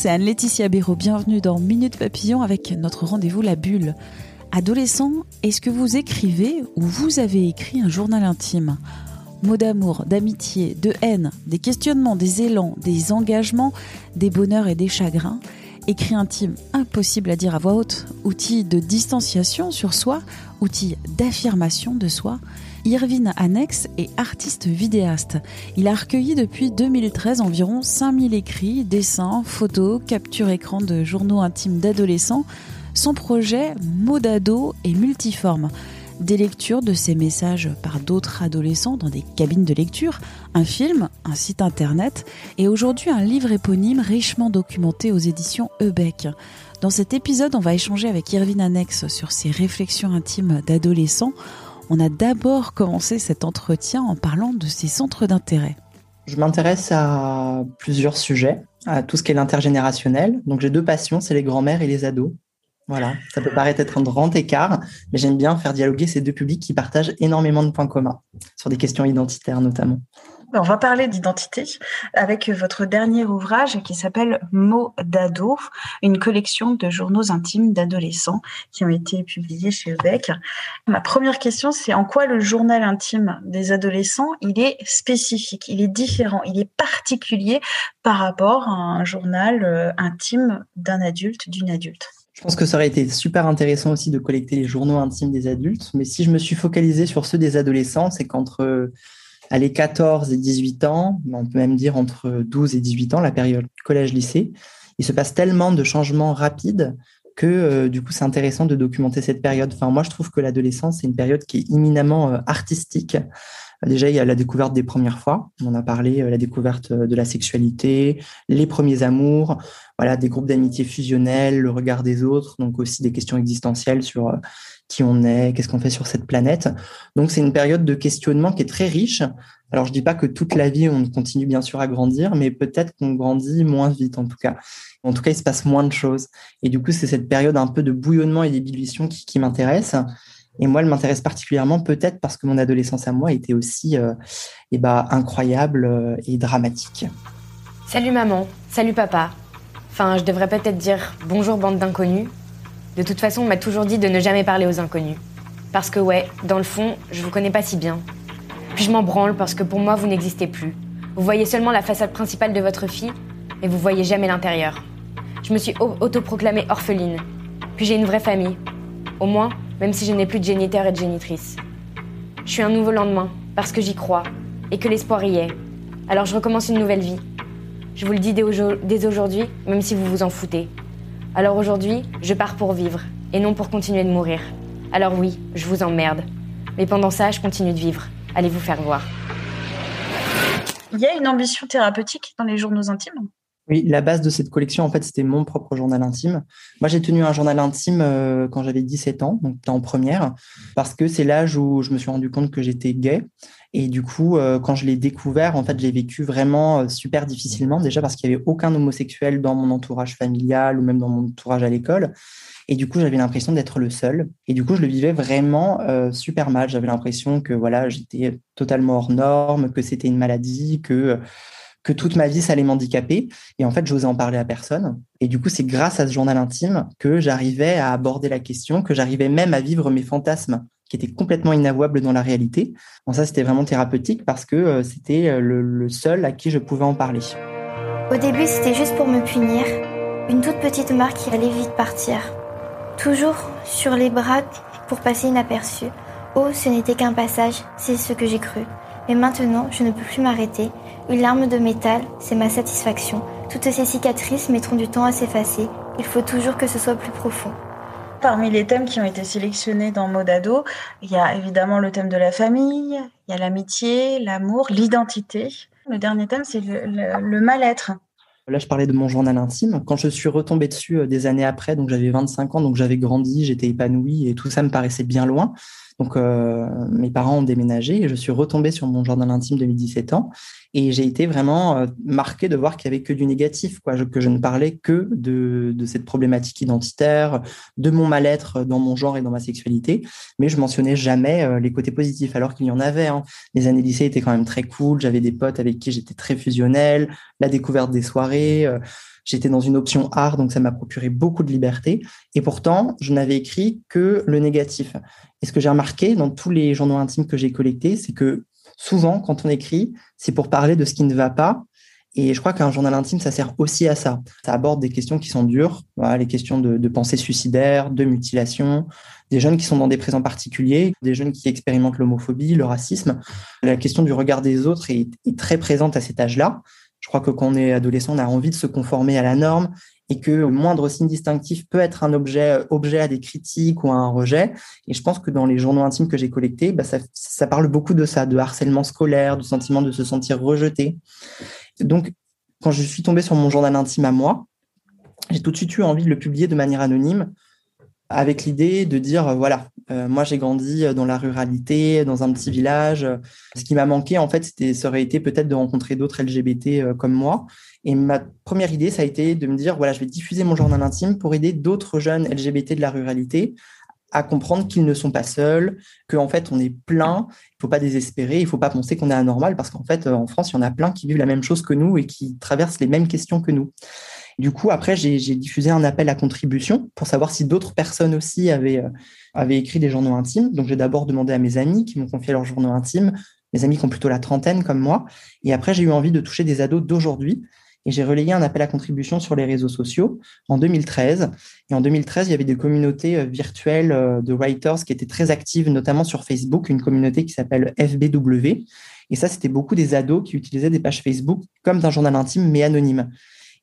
c'est Anne-Laetitia Béraud. Bienvenue dans Minute Papillon avec notre rendez-vous La Bulle. Adolescent, est-ce que vous écrivez ou vous avez écrit un journal intime? Mots d'amour, d'amitié, de haine, des questionnements, des élans, des engagements, des bonheurs et des chagrins. Écrit intime impossible à dire à voix haute, outil de distanciation sur soi, outil d'affirmation de soi. Irvine Annex est artiste vidéaste. Il a recueilli depuis 2013 environ 5000 écrits, dessins, photos, captures écran de journaux intimes d'adolescents. Son projet, Modado, est multiforme. Des lectures de ses messages par d'autres adolescents dans des cabines de lecture, un film, un site internet et aujourd'hui un livre éponyme richement documenté aux éditions Ebec. Dans cet épisode, on va échanger avec Irvine Annex sur ses réflexions intimes d'adolescents. On a d'abord commencé cet entretien en parlant de ses centres d'intérêt. Je m'intéresse à plusieurs sujets, à tout ce qui est l'intergénérationnel. Donc j'ai deux passions, c'est les grands-mères et les ados. Voilà, ça peut paraître être un grand écart, mais j'aime bien faire dialoguer ces deux publics qui partagent énormément de points communs, sur des questions identitaires notamment. On va parler d'identité avec votre dernier ouvrage qui s'appelle Mots d'ado, une collection de journaux intimes d'adolescents qui ont été publiés chez Ebec. Ma première question, c'est en quoi le journal intime des adolescents, il est spécifique, il est différent, il est particulier par rapport à un journal euh, intime d'un adulte, d'une adulte? Je pense que ça aurait été super intéressant aussi de collecter les journaux intimes des adultes, mais si je me suis focalisé sur ceux des adolescents, c'est qu'entre les 14 et 18 ans, on peut même dire entre 12 et 18 ans, la période collège-lycée, il se passe tellement de changements rapides que euh, du coup c'est intéressant de documenter cette période. Enfin moi je trouve que l'adolescence c'est une période qui est éminemment euh, artistique. Déjà, il y a la découverte des premières fois. On a parlé, euh, la découverte de la sexualité, les premiers amours, voilà, des groupes d'amitié fusionnels, le regard des autres, donc aussi des questions existentielles sur qui on est, qu'est-ce qu'on fait sur cette planète. Donc c'est une période de questionnement qui est très riche. Alors je dis pas que toute la vie on continue bien sûr à grandir, mais peut-être qu'on grandit moins vite en tout cas. En tout cas, il se passe moins de choses. Et du coup, c'est cette période un peu de bouillonnement et d'ébullition qui, qui m'intéresse. Et moi, elle m'intéresse particulièrement peut-être parce que mon adolescence à moi était aussi euh, eh ben, incroyable euh, et dramatique. Salut maman, salut papa. Enfin, je devrais peut-être dire bonjour bande d'inconnus. De toute façon, on m'a toujours dit de ne jamais parler aux inconnus. Parce que ouais, dans le fond, je vous connais pas si bien. Puis je m'en branle parce que pour moi, vous n'existez plus. Vous voyez seulement la façade principale de votre fille, et vous voyez jamais l'intérieur. Je me suis autoproclamée orpheline. Puis j'ai une vraie famille. Au moins, même si je n'ai plus de géniteur et de génitrice. Je suis un nouveau lendemain, parce que j'y crois, et que l'espoir y est. Alors je recommence une nouvelle vie. Je vous le dis dès aujourd'hui, même si vous vous en foutez. Alors aujourd'hui, je pars pour vivre, et non pour continuer de mourir. Alors oui, je vous emmerde. Mais pendant ça, je continue de vivre. Allez vous faire voir. Il y a une ambition thérapeutique dans les journaux intimes? Oui, la base de cette collection, en fait, c'était mon propre journal intime. Moi, j'ai tenu un journal intime euh, quand j'avais 17 ans, donc en première, parce que c'est l'âge où je me suis rendu compte que j'étais gay. Et du coup, euh, quand je l'ai découvert, en fait, j'ai vécu vraiment euh, super difficilement, déjà parce qu'il n'y avait aucun homosexuel dans mon entourage familial ou même dans mon entourage à l'école. Et du coup, j'avais l'impression d'être le seul. Et du coup, je le vivais vraiment super mal. J'avais l'impression que voilà, j'étais totalement hors norme, que c'était une maladie, que que toute ma vie, ça allait m'handicaper. Et en fait, j'osais en parler à personne. Et du coup, c'est grâce à ce journal intime que j'arrivais à aborder la question, que j'arrivais même à vivre mes fantasmes qui étaient complètement inavouables dans la réalité. Bon, ça, c'était vraiment thérapeutique parce que euh, c'était euh, le, le seul à qui je pouvais en parler. Au début, c'était juste pour me punir. Une toute petite marque qui allait vite partir. Toujours sur les bras pour passer inaperçu. Oh, ce n'était qu'un passage, c'est ce que j'ai cru. Mais maintenant, je ne peux plus m'arrêter. Une larme de métal, c'est ma satisfaction. Toutes ces cicatrices mettront du temps à s'effacer. Il faut toujours que ce soit plus profond. Parmi les thèmes qui ont été sélectionnés dans Modado, il y a évidemment le thème de la famille, il y a l'amitié, l'amour, l'identité. Le dernier thème, c'est le, mal-être. Là, je parlais de mon journal intime. Quand je suis retombée dessus euh, des années après, donc j'avais 25 ans, donc j'avais grandi, j'étais épanouie et tout ça me paraissait bien loin. Donc, euh, mes parents ont déménagé et je suis retombée sur mon journal intime de 17 ans. Et j'ai été vraiment euh, marquée de voir qu'il n'y avait que du négatif, quoi, que je ne parlais que de, de cette problématique identitaire, de mon mal-être dans mon genre et dans ma sexualité. Mais je mentionnais jamais euh, les côtés positifs, alors qu'il y en avait. Hein. Les années lycée étaient quand même très cool. J'avais des potes avec qui j'étais très fusionnelle, la découverte des soirées. J'étais dans une option art, donc ça m'a procuré beaucoup de liberté. Et pourtant, je n'avais écrit que le négatif. Et ce que j'ai remarqué dans tous les journaux intimes que j'ai collectés, c'est que souvent, quand on écrit, c'est pour parler de ce qui ne va pas. Et je crois qu'un journal intime, ça sert aussi à ça. Ça aborde des questions qui sont dures, les questions de, de pensée suicidaire, de mutilation, des jeunes qui sont dans des présents particuliers, des jeunes qui expérimentent l'homophobie, le racisme. La question du regard des autres est très présente à cet âge-là. Je crois que quand on est adolescent, on a envie de se conformer à la norme et que le moindre signe distinctif peut être un objet, objet à des critiques ou à un rejet. Et je pense que dans les journaux intimes que j'ai collectés, bah ça, ça, parle beaucoup de ça, de harcèlement scolaire, du sentiment de se sentir rejeté. Donc, quand je suis tombée sur mon journal intime à moi, j'ai tout de suite eu envie de le publier de manière anonyme avec l'idée de dire, euh, voilà, euh, moi j'ai grandi euh, dans la ruralité, dans un petit village. Ce qui m'a manqué, en fait, c'était, ça aurait été peut-être de rencontrer d'autres LGBT comme moi. Et ma première idée, ça a été de me dire, voilà, je vais diffuser mon journal intime pour aider d'autres jeunes LGBT de la ruralité à comprendre qu'ils ne sont pas seuls, qu'en fait on est plein, il faut pas désespérer, il faut pas penser qu'on est anormal parce qu'en fait en France il y en a plein qui vivent la même chose que nous et qui traversent les mêmes questions que nous. Du coup, après, j'ai diffusé un appel à contribution pour savoir si d'autres personnes aussi avaient, euh, avaient écrit des journaux intimes. Donc, j'ai d'abord demandé à mes amis qui m'ont confié leurs journaux intimes, mes amis qui ont plutôt la trentaine comme moi. Et après, j'ai eu envie de toucher des ados d'aujourd'hui. Et j'ai relayé un appel à contribution sur les réseaux sociaux en 2013. Et en 2013, il y avait des communautés euh, virtuelles euh, de writers qui étaient très actives, notamment sur Facebook, une communauté qui s'appelle FBW. Et ça, c'était beaucoup des ados qui utilisaient des pages Facebook comme d'un journal intime, mais anonyme.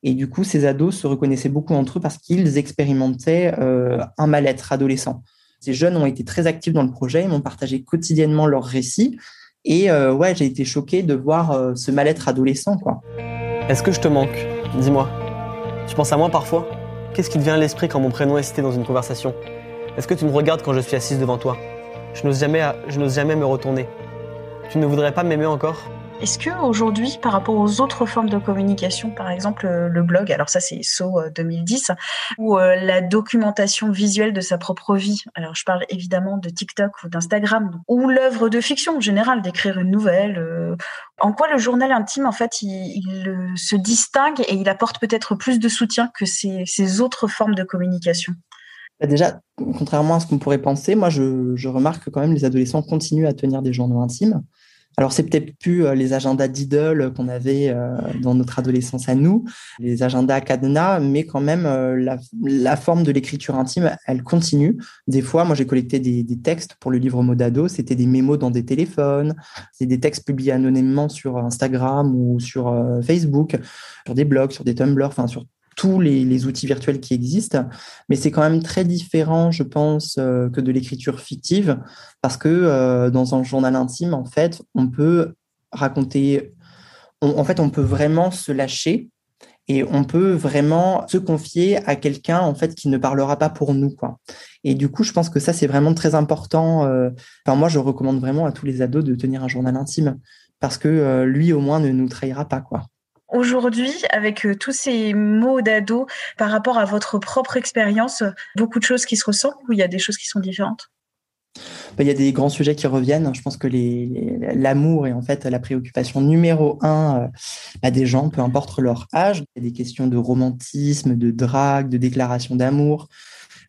Et du coup, ces ados se reconnaissaient beaucoup entre eux parce qu'ils expérimentaient euh, un mal-être adolescent. Ces jeunes ont été très actifs dans le projet, ils m'ont partagé quotidiennement leurs récits. Et euh, ouais, j'ai été choquée de voir euh, ce mal-être adolescent. quoi. Est-ce que je te manque? Dis-moi. Tu penses à moi parfois? Qu'est-ce qui te vient à l'esprit quand mon prénom est cité dans une conversation? Est-ce que tu me regardes quand je suis assise devant toi? Je n'ose jamais, je n'ose jamais me retourner. Tu ne voudrais pas m'aimer encore? Est-ce que aujourd'hui, par rapport aux autres formes de communication, par exemple euh, le blog, alors ça c'est SO 2010, ou euh, la documentation visuelle de sa propre vie, alors je parle évidemment de TikTok ou d'Instagram, ou l'œuvre de fiction en général, d'écrire une nouvelle, euh, en quoi le journal intime, en fait, il, se distingue et il apporte peut-être plus de soutien que ces, autres formes de communication? Bah, Déjà, contrairement à ce qu'on pourrait penser, moi je remarque que quand même les adolescents continuent à tenir des journaux intimes. Alors, c'est peut-être plus euh, les agendas d'idoles qu'on avait euh, dans notre adolescence à nous, les agendas cadenas, mais quand même, euh, la, forme de l'écriture intime, elle continue. Des fois, moi, j'ai collecté des, textes pour le livre Modado, c'était des mémos dans des téléphones, c'est des textes publiés anonymement sur Instagram ou sur Facebook, sur des blogs, sur des Tumblr, enfin, sur tous les, outils virtuels qui existent, mais c'est quand même très différent, je pense, euh, que de l'écriture fictive, parce que euh, dans un journal intime, en fait, on peut raconter, en fait, on peut vraiment se lâcher et on peut vraiment se confier à quelqu'un en fait qui ne parlera pas pour nous, quoi. Et du coup, je pense que ça c'est vraiment très important. Euh, enfin, moi, je recommande vraiment à tous les ados de tenir un journal intime parce que lui, au moins, ne nous trahira pas, quoi. Aujourd'hui, avec euh, tous ces mots d'ado par rapport à votre propre expérience, beaucoup de choses qui se ressemblent ou il y a des choses qui sont différentes? Bah, il y a des grands sujets qui reviennent. Je pense que l'amour est en fait la préoccupation numéro un euh, bah, des gens, peu importe leur âge. Il y a des questions de romantisme, de drague, de déclaration d'amour,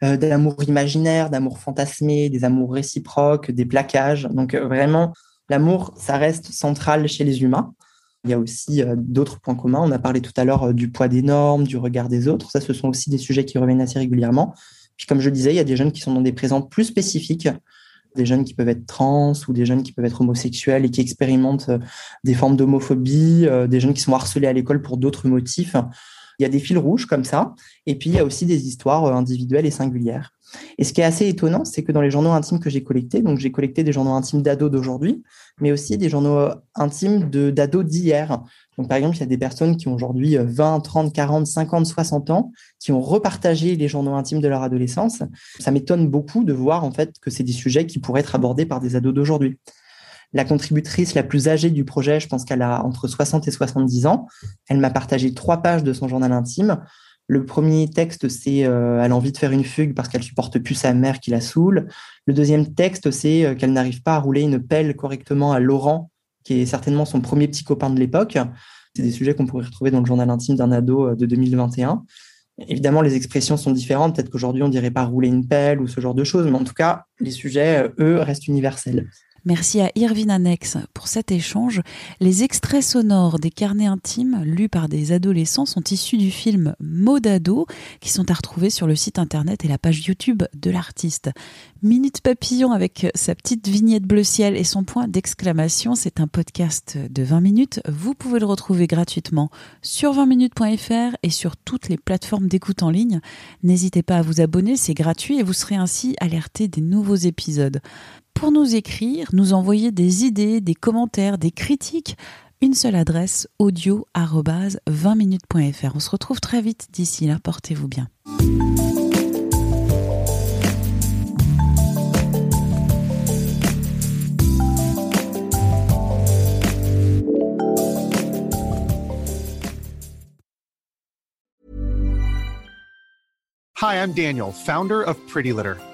euh, d'amour imaginaire, d'amour fantasmé, des amours réciproques, des plaquages. Donc vraiment, l'amour, ça reste central chez les humains. Il y a aussi euh, d'autres points communs. On a parlé tout à l'heure euh, du poids des normes, du regard des autres. Ça, ce sont aussi des sujets qui reviennent assez régulièrement. Puis, comme je disais, il y a des jeunes qui sont dans des présents plus spécifiques, des jeunes qui peuvent être trans ou des jeunes qui peuvent être homosexuels et qui expérimentent euh, des formes d'homophobie, des jeunes qui sont harcelés à l'école pour d'autres motifs. Il y a des fils rouges comme ça. Et puis, il y a aussi des histoires individuelles et singulières. Et ce qui est assez étonnant, c'est que dans les journaux intimes que j'ai collectés, donc j'ai collecté des journaux intimes d'ados d'aujourd'hui, mais aussi des journaux intimes d'ados d'hier. Donc par exemple, il y a des personnes qui ont aujourd'hui 20, 30, 40, 50, 60 ans, qui ont repartagé les journaux intimes de leur adolescence. Ça m'étonne beaucoup de voir en fait que c'est des sujets qui pourraient être abordés par des ados d'aujourd'hui. La contributrice la plus âgée du projet, je pense qu'elle a entre 60 et 70 ans. Elle m'a partagé trois pages de son journal intime le premier texte, c'est euh, elle a envie de faire une fugue parce qu'elle supporte plus sa mère qui la saoule. Le deuxième texte, c'est euh, qu'elle n'arrive pas à rouler une pelle correctement à Laurent, qui est certainement son premier petit copain de l'époque. C'est des sujets qu'on pourrait retrouver dans le journal intime d'un ado euh, de 2021. Évidemment, les expressions sont différentes. Peut-être qu'aujourd'hui, on dirait pas rouler une pelle ou ce genre de choses, mais en tout cas, les sujets, eux, restent universels. Merci à Irvine Annex pour cet échange. Les extraits sonores des carnets intimes lus par des adolescents sont issus du film Modado qui sont à retrouver sur le site internet et la page YouTube de l'artiste. Minute Papillon avec sa petite vignette bleu ciel et son point d'exclamation, c'est un podcast de 20 minutes. Vous pouvez le retrouver gratuitement sur 20minutes.fr et sur toutes les plateformes d'écoute en ligne. N'hésitez pas à vous abonner, c'est gratuit et vous serez ainsi alerté des nouveaux épisodes pour nous écrire, nous envoyer des idées, des commentaires, des critiques, une seule adresse audio 20minutes.fr. On se retrouve très vite d'ici là, portez-vous bien. Hi, I'm Daniel, founder of Pretty Litter.